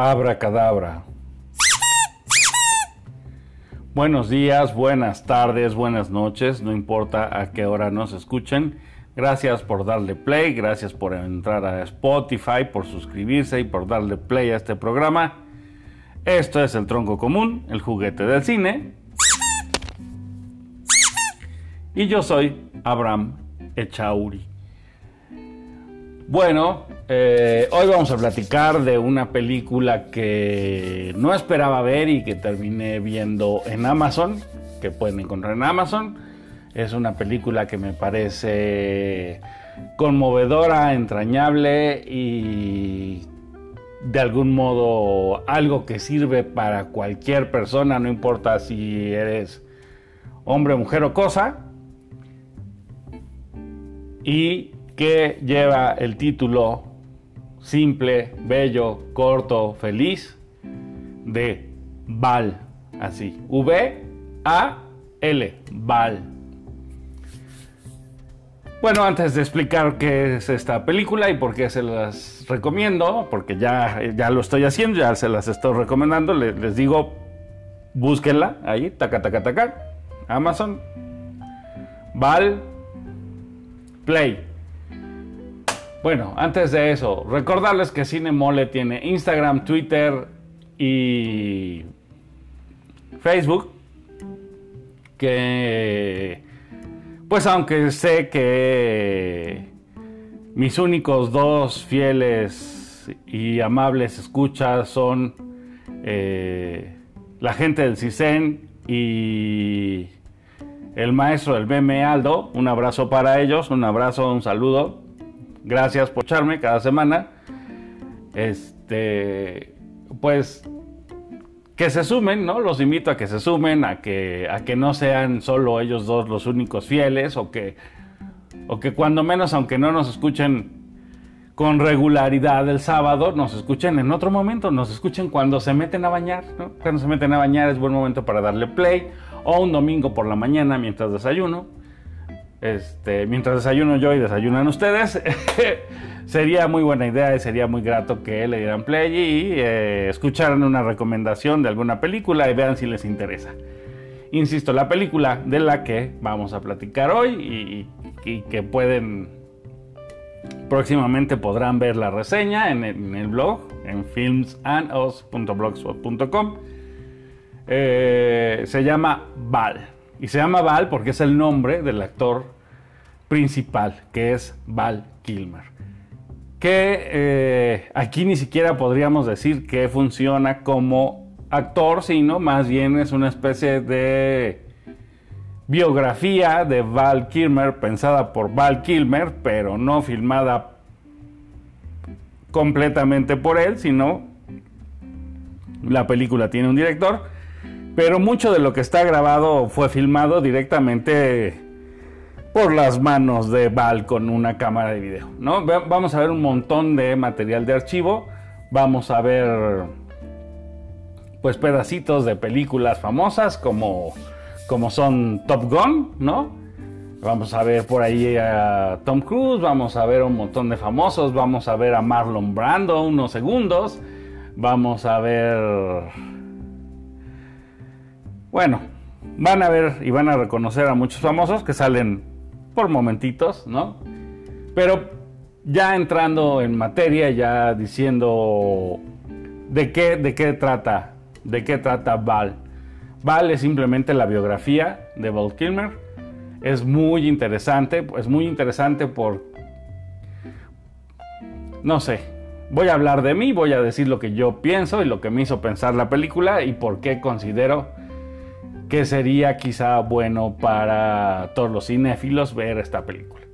Abracadabra. Buenos días, buenas tardes, buenas noches, no importa a qué hora nos escuchen. Gracias por darle play, gracias por entrar a Spotify, por suscribirse y por darle play a este programa. Esto es el tronco común, el juguete del cine. Y yo soy Abraham Echauri. Bueno, eh, hoy vamos a platicar de una película que no esperaba ver y que terminé viendo en Amazon, que pueden encontrar en Amazon. Es una película que me parece conmovedora, entrañable y de algún modo algo que sirve para cualquier persona, no importa si eres hombre, mujer o cosa. Y que lleva el título simple, bello, corto, feliz de Val. Así, V-A-L, Val. Bueno, antes de explicar qué es esta película y por qué se las recomiendo, porque ya, ya lo estoy haciendo, ya se las estoy recomendando, les, les digo, búsquenla ahí, taca, taca, taca, Amazon, Val, Play. Bueno, antes de eso, recordarles que Cine Mole tiene Instagram, Twitter y Facebook. Que, pues aunque sé que mis únicos dos fieles y amables escuchas son eh, la gente del CISEN y el maestro del meme Aldo. Un abrazo para ellos, un abrazo, un saludo. Gracias por echarme cada semana. Este, pues que se sumen, ¿no? Los invito a que se sumen, a que, a que no sean solo ellos dos los únicos fieles, o que, o que cuando menos, aunque no nos escuchen con regularidad el sábado, nos escuchen en otro momento, nos escuchen cuando se meten a bañar, ¿no? Cuando se meten a bañar es buen momento para darle play, o un domingo por la mañana mientras desayuno. Este, mientras desayuno yo y desayunan ustedes, sería muy buena idea y sería muy grato que le dieran play y eh, escucharan una recomendación de alguna película y vean si les interesa. Insisto, la película de la que vamos a platicar hoy y, que pueden próximamente podrán ver la reseña en el, en el blog en filmsandos.blogspot.com eh, se llama Val y se llama Val porque es el nombre del actor principal, que es Val Kilmer. Que eh, aquí ni siquiera podríamos decir que funciona como actor, sino más bien es una especie de biografía de Val Kilmer, pensada por Val Kilmer, pero no filmada completamente por él, sino la película tiene un director pero mucho de lo que está grabado fue filmado directamente por las manos de Val con una cámara de video, ¿no? Vamos a ver un montón de material de archivo, vamos a ver pues pedacitos de películas famosas como, como son Top Gun, ¿no? Vamos a ver por ahí a Tom Cruise, vamos a ver un montón de famosos, vamos a ver a Marlon Brando unos segundos, vamos a ver bueno, van a ver y van a reconocer a muchos famosos que salen por momentitos, ¿no? Pero ya entrando en materia, ya diciendo de qué, de qué trata, de qué trata Val. Val es simplemente la biografía de Val Kilmer. Es muy interesante, es muy interesante por, no sé, voy a hablar de mí, voy a decir lo que yo pienso y lo que me hizo pensar la película y por qué considero que sería quizá bueno para todos los cinéfilos ver esta película.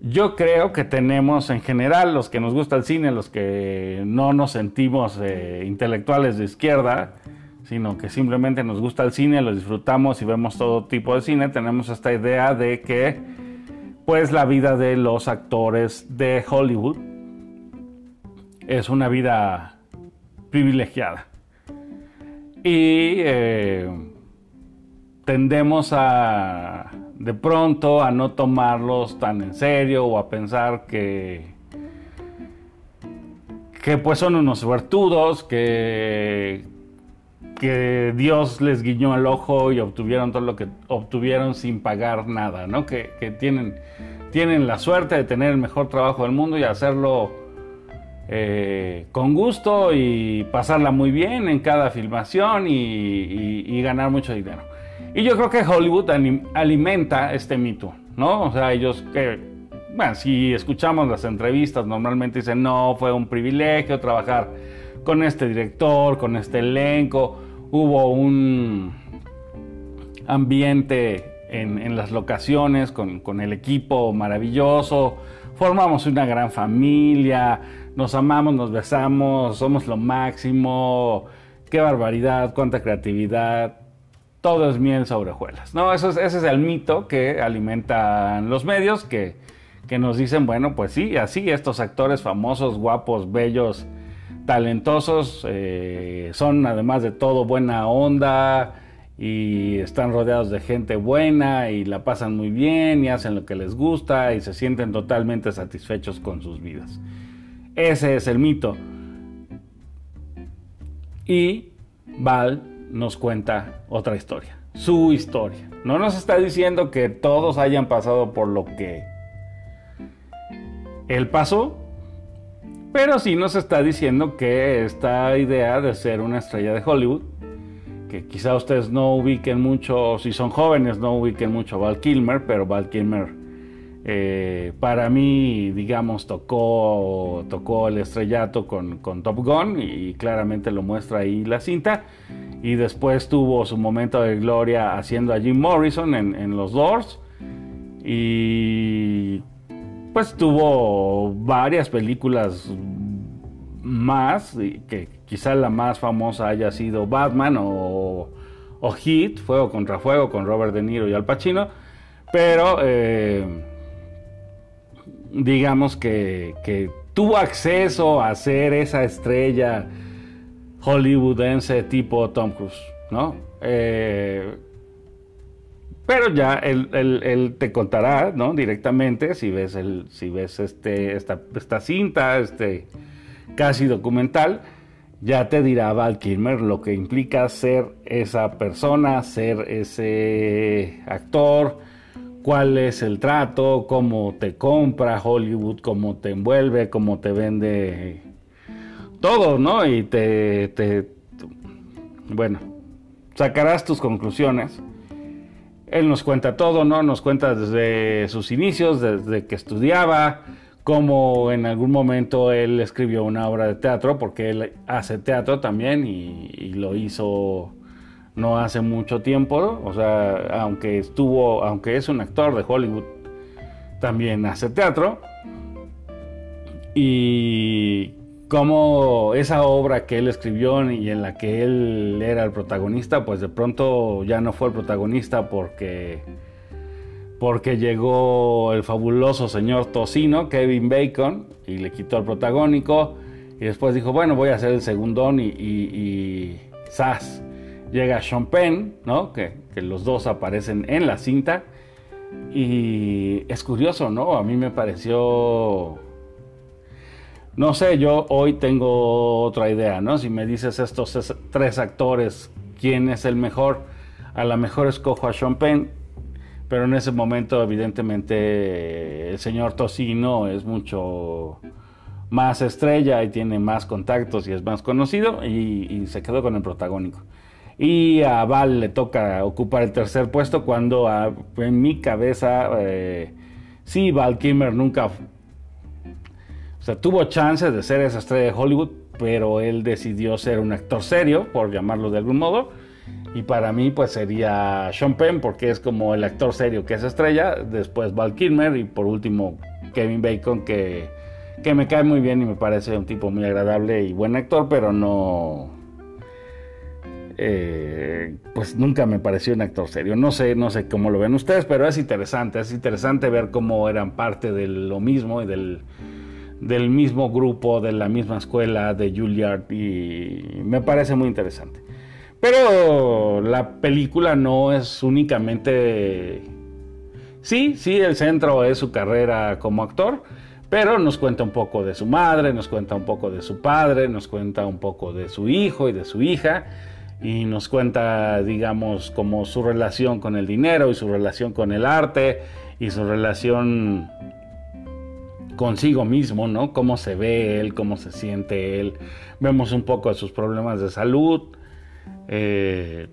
Yo creo que tenemos en general, los que nos gusta el cine, los que no nos sentimos eh, intelectuales de izquierda, sino que simplemente nos gusta el cine, lo disfrutamos y vemos todo tipo de cine, tenemos esta idea de que pues la vida de los actores de Hollywood es una vida privilegiada. Y eh, tendemos a de pronto a no tomarlos tan en serio o a pensar que que pues son unos suertudos, que, que Dios les guiñó el ojo y obtuvieron todo lo que obtuvieron sin pagar nada, ¿no? Que, tienen, tienen la suerte de tener el mejor trabajo del mundo y hacerlo eh, con gusto y pasarla muy bien en cada filmación y, ganar mucho dinero. Y yo creo que Hollywood alimenta este mito, ¿no? O sea, ellos que, bueno, si escuchamos las entrevistas, normalmente dicen, no, fue un privilegio trabajar con este director, con este elenco, hubo un ambiente en, las locaciones con, con el equipo maravilloso, formamos una gran familia, nos amamos, nos besamos, somos lo máximo, qué barbaridad, cuánta creatividad, todo es miel sobre hojuelas. No, eso ese es el mito que alimentan los medios, que, nos dicen, bueno, pues sí, así estos actores famosos, guapos, bellos, talentosos, eh, son además de todo buena onda y están rodeados de gente buena y la pasan muy bien y hacen lo que les gusta y se sienten totalmente satisfechos con sus vidas. Ese es el mito. Y Val nos cuenta otra historia, su historia. No nos está diciendo que todos hayan pasado por lo que él pasó, pero sí nos está diciendo que esta idea de ser una estrella de Hollywood, que quizá ustedes no ubiquen mucho, si son jóvenes no ubiquen mucho a Val Kilmer, pero Val Kilmer eh, para mí, digamos, tocó, tocó el estrellato con, Top Gun y claramente lo muestra ahí la cinta. Y después tuvo su momento de gloria haciendo a Jim Morrison en, Los Doors. Y pues tuvo varias películas más, que quizá la más famosa haya sido Batman o, o Heat, Fuego contra Fuego con Robert De Niro y Al Pacino. Pero... Eh, digamos que, tuvo acceso a ser esa estrella hollywoodense tipo Tom Cruise, ¿no? Eh, pero ya él, te contará, ¿no? Directamente, si ves, el, si ves este, esta, esta cinta, este casi documental, ya te dirá Val Kilmer lo que implica ser esa persona, ser ese actor, cuál es el trato, cómo te compra Hollywood, cómo te envuelve, cómo te vende todo, ¿no? Y te, te bueno, sacarás tus conclusiones. Él nos cuenta todo, ¿no? Nos cuenta desde sus inicios, desde que estudiaba, cómo en algún momento él escribió una obra de teatro, porque él hace teatro también y, y lo hizo no hace mucho tiempo, o sea, aunque estuvo, aunque es un actor de Hollywood, también hace teatro. Y como esa obra que él escribió y en la que él era el protagonista, pues de pronto ya no fue el protagonista porque porque llegó el fabuloso señor Tocino, Kevin Bacon, y le quitó el protagónico. Y después dijo, bueno, voy a hacer el segundón y, y, y ¡zas! Llega Sean Penn, ¿no? Que, los dos aparecen en la cinta. Y es curioso, ¿no? A mí me pareció... No sé, yo hoy tengo otra idea, ¿no? Si me dices estos tres actores, ¿quién es el mejor? A lo mejor escojo a Sean Penn, pero en ese momento evidentemente el señor Tocino es mucho más estrella y tiene más contactos y es más conocido y se quedó con el protagónico. Y a Val le toca ocupar el tercer puesto cuando en mi cabeza, eh, sí, Val Kimmer nunca, o sea, tuvo chances de ser esa estrella de Hollywood, pero él decidió ser un actor serio, por llamarlo de algún modo. Y para mí, pues sería Sean Penn, porque es como el actor serio que es estrella. Después Val Kilmer y por último Kevin Bacon, que, que me cae muy bien y me parece un tipo muy agradable y buen actor, pero no, eh, pues nunca me pareció un actor serio. No sé, no sé cómo lo ven ustedes, pero es interesante, es interesante ver cómo eran parte de lo mismo y del, del mismo grupo, de la misma escuela de Juilliard y me parece muy interesante. Pero la película no es únicamente... Sí, sí, el centro es su carrera como actor, Pero nos cuenta un poco de su madre, nos cuenta un poco de su padre, nos cuenta un poco de su hijo y de su hija y nos cuenta, digamos, como su relación con el dinero y su relación con el arte y su relación consigo mismo, ¿no? Cómo se ve él, cómo se siente él. Vemos un poco de sus problemas de salud. Eh,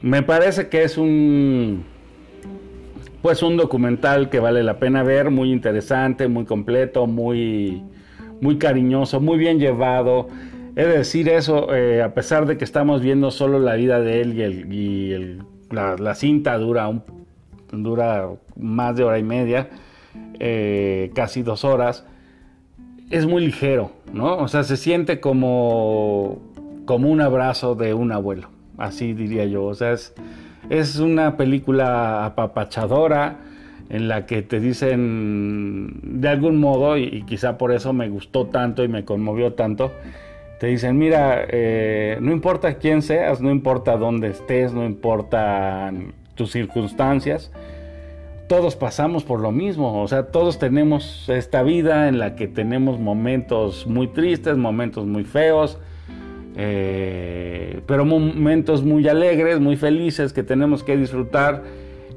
me parece que es un pues un documental que vale la pena ver, muy interesante, muy completo, muy muy cariñoso, muy bien llevado. He de decir eso, eh, a pesar de que estamos viendo solo la vida de él y, la, cinta dura, un, dura más de hora y media, eh, casi dos horas, es muy ligero, ¿no? O sea, se siente como, como un abrazo de un abuelo, así diría yo. O sea, es, es una película apapachadora en la que te dicen de algún modo, y quizá por eso me gustó tanto y me conmovió tanto, te dicen, mira, eh, no importa quién seas, no importa dónde estés, no importa tus circunstancias, todos pasamos por lo mismo, o sea, todos tenemos esta vida en la que tenemos momentos muy tristes, momentos muy feos, eh, pero momentos muy alegres, muy felices que tenemos que disfrutar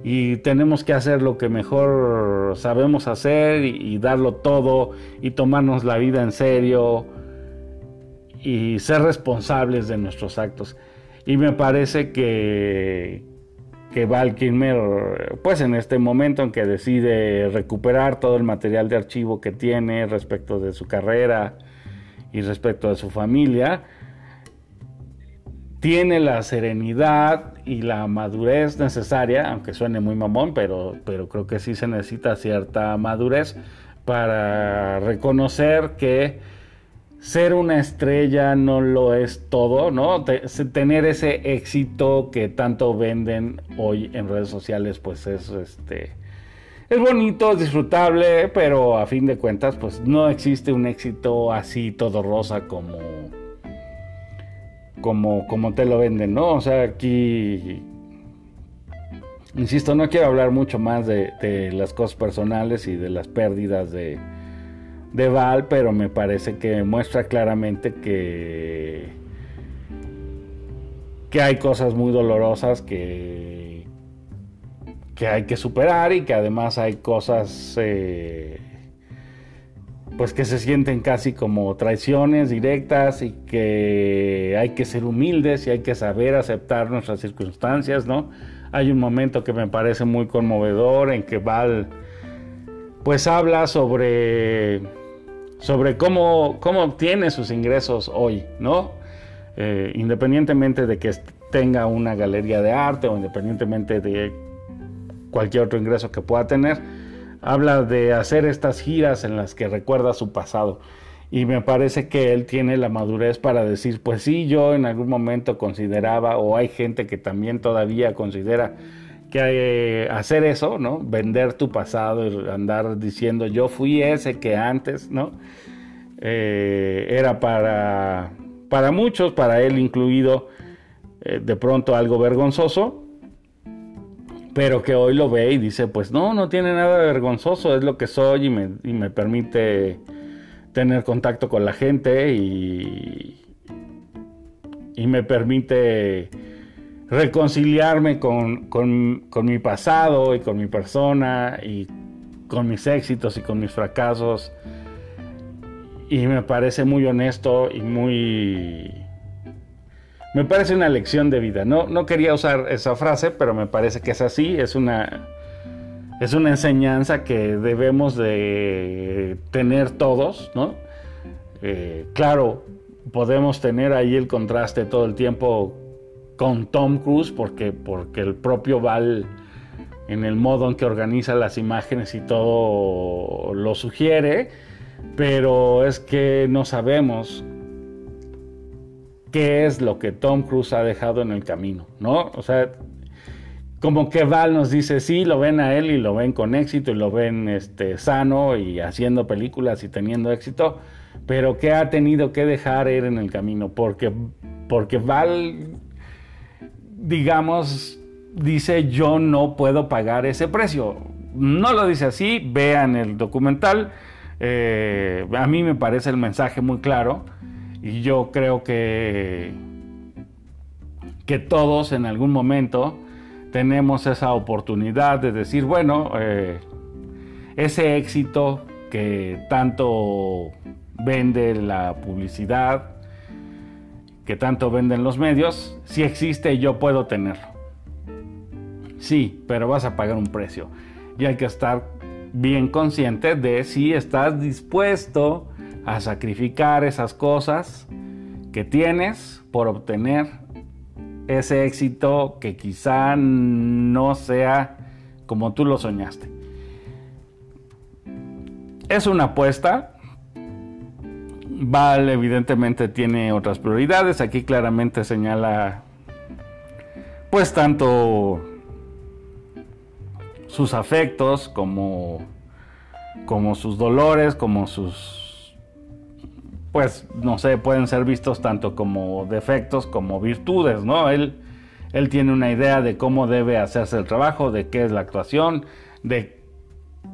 y tenemos que hacer lo que mejor sabemos hacer y darlo todo y tomarnos la vida en serio y ser responsables de nuestros actos. Y me parece que, que Val Kilmer, pues en este momento en que decide recuperar todo el material de archivo que tiene respecto de su carrera y respecto de su familia, tiene la serenidad y la madurez necesaria, aunque suene muy mamón, pero, pero creo que sí se necesita cierta madurez para reconocer que ser una estrella no lo es todo, ¿no? tener ese éxito que tanto venden hoy en redes sociales, pues es este. Es bonito, es disfrutable, pero a fin de cuentas, pues no existe un éxito así todo rosa como. como, como te lo venden, ¿no? O sea, aquí. Insisto, no quiero hablar mucho más de las cosas personales y de las pérdidas de de Val, pero me parece que muestra claramente que, que hay cosas muy dolorosas que, que hay que superar y que además hay cosas eh, pues que se sienten casi como traiciones directas y que hay que ser humildes y hay que saber aceptar nuestras circunstancias, ¿no? Hay un momento que me parece muy conmovedor en que Val pues habla sobre sobre cómo, cómo obtiene sus ingresos hoy, ¿no? Eh, independientemente de que tenga una galería de arte o independientemente de cualquier otro ingreso que pueda tener, habla de hacer estas giras en las que recuerda su pasado. Y me parece que él tiene la madurez para decir, pues sí, yo en algún momento consideraba, o hay gente que también todavía considera que eh, hacer eso, ¿no? Vender tu pasado y andar diciendo yo fui ese que antes, ¿no? Eh, era para, para muchos, para él incluido, eh, de pronto algo vergonzoso, pero que hoy lo ve y dice, pues no, no tiene nada de vergonzoso, es lo que soy y me, y me permite tener contacto con la gente y, y me permite reconciliarme con, mi pasado y con mi persona y con mis éxitos y con mis fracasos. Y me parece muy honesto y muy... Me parece una lección de vida. No, no quería usar esa frase, pero me parece que es así. Es una, es una enseñanza que debemos de tener todos, ¿no? Eh, claro, podemos tener ahí el contraste todo el tiempo con Tom Cruise porque, porque el propio Val en el modo en que organiza las imágenes y todo lo sugiere, pero es que no sabemos qué es lo que Tom Cruise ha dejado en el camino, ¿no? O sea, como que Val nos dice, sí, lo ven a él y lo ven con éxito y lo ven este, sano y haciendo películas y teniendo éxito, pero ¿qué ha tenido que dejar él en el camino? Porque, porque Val digamos, dice yo no puedo pagar ese precio. No lo dice así, vean el documental, Eh, a mí me parece el mensaje muy claro y yo creo que, que todos en algún momento tenemos esa oportunidad de decir, bueno, eh, ese éxito que tanto vende la publicidad, que tanto venden los medios, si existe yo puedo tenerlo. Sí, pero vas a pagar un precio. Y hay que estar bien consciente de si estás dispuesto a sacrificar esas cosas que tienes por obtener ese éxito que quizá no sea como tú lo soñaste. Es una apuesta. Val evidentemente tiene otras prioridades. Aquí claramente señala pues tanto sus afectos, como, como sus dolores, como sus, pues, no sé, pueden ser vistos tanto como defectos como virtudes, ¿no? Él, él tiene una idea de cómo debe hacerse el trabajo, de qué es la actuación, de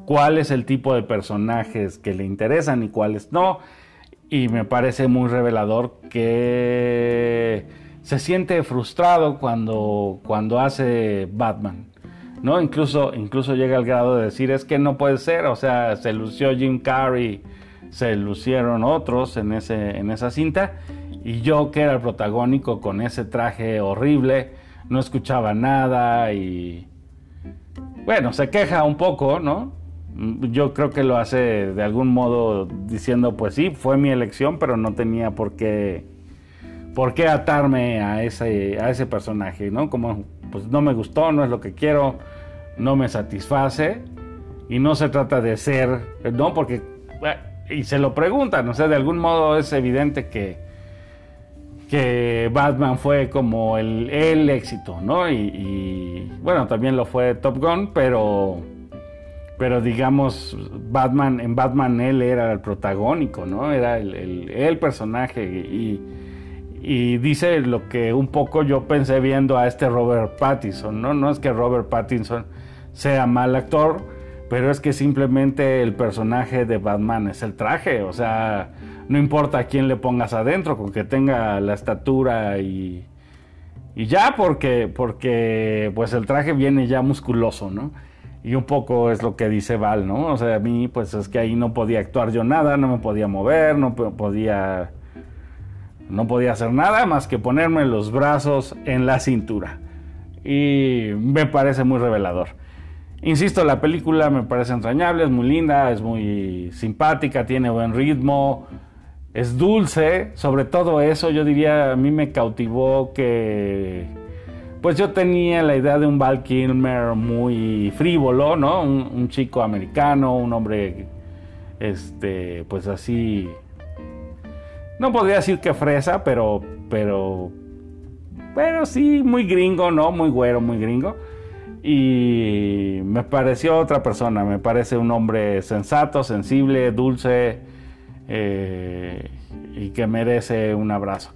cuál es el tipo de personajes que le interesan y cuáles no. Y me parece muy revelador que se siente frustrado cuando, cuando hace Batman. ¿no? Incluso, incluso llega al grado de decir, es que no puede ser, o sea, se lució Jim Carrey, se lucieron otros en, ese, en esa cinta, y yo que era el protagónico con ese traje horrible, no escuchaba nada y... Bueno, se queja un poco, ¿no? Yo creo que lo hace de algún modo diciendo, pues sí, fue mi elección, pero no tenía por qué, por qué atarme a ese, a ese personaje, ¿no? Como, pues no me gustó, no es lo que quiero, no me satisface y no se trata de ser, no, porque, y se lo preguntan, o sea, de algún modo es evidente que, que Batman fue como el, el éxito, ¿no? Y, bueno, también lo fue Top Gun, pero, pero digamos, Batman, en Batman él era el protagónico, ¿no? Era el, el personaje y y dice lo que un poco yo pensé viendo a este Robert Pattinson, ¿no? No es que Robert Pattinson sea mal actor, pero es que simplemente el personaje de Batman es el traje, o sea, no importa a quién le pongas adentro, con que tenga la estatura y, y ya, porque, porque pues el traje viene ya musculoso, ¿no? Y un poco es lo que dice Val, ¿no? O sea, a mí pues es que ahí no podía actuar yo nada, no me podía mover, no podía no podía hacer nada más que ponerme los brazos en la cintura. Y me parece muy revelador. Insisto, la película me parece entrañable, es muy linda, es muy simpática, tiene buen ritmo, es dulce. Sobre todo eso, yo diría, a mí me cautivó que... Pues yo tenía la idea de un Val Kilmer muy frívolo, ¿no? Un, chico americano, un hombre, este, pues así no podría decir que fresa, pero, pero, pero sí, muy gringo, ¿no? Muy güero, muy gringo. Y me pareció otra persona, me parece un hombre sensato, sensible, dulce eh, y que merece un abrazo.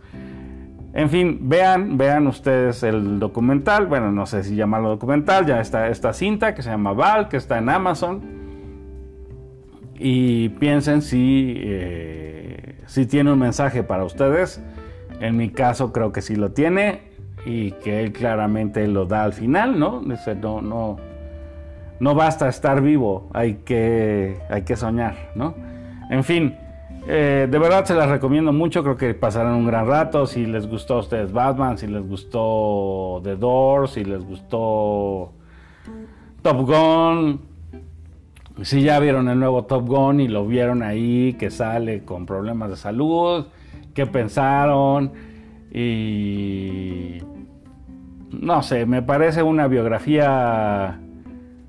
En fin, vean, vean ustedes el documental, bueno, no sé si llamarlo documental, ya está esta cinta que se llama Val, que está en Amazon. Y piensen si... Eh, si tiene un mensaje para ustedes. En mi caso creo que sí lo tiene y que él claramente lo da al final, ¿no? Dice, no, no, no basta estar vivo, hay que, hay que soñar, ¿no? En fin, eh, de verdad se las recomiendo mucho, creo que pasarán un gran rato. Si les gustó a ustedes Batman, si les gustó The Doors, si les gustó Top Gun, si ya vieron el nuevo Top Gun y lo vieron ahí que sale con problemas de salud, qué pensaron y no sé, me parece una biografía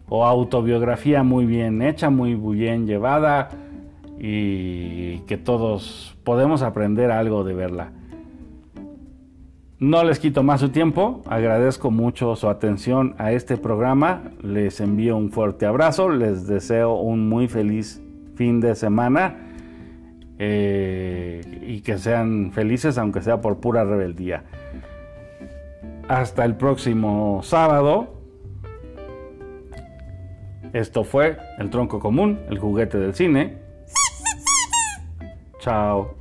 o autobiografía muy bien hecha, muy bien llevada y que todos podemos aprender algo de verla. No les quito más su tiempo, agradezco mucho su atención a este programa, les envío un fuerte abrazo, les deseo un muy feliz fin de semana eh, y que sean felices aunque sea por pura rebeldía. Hasta el próximo sábado. Esto fue El Tronco Común, el juguete del cine. Tchau.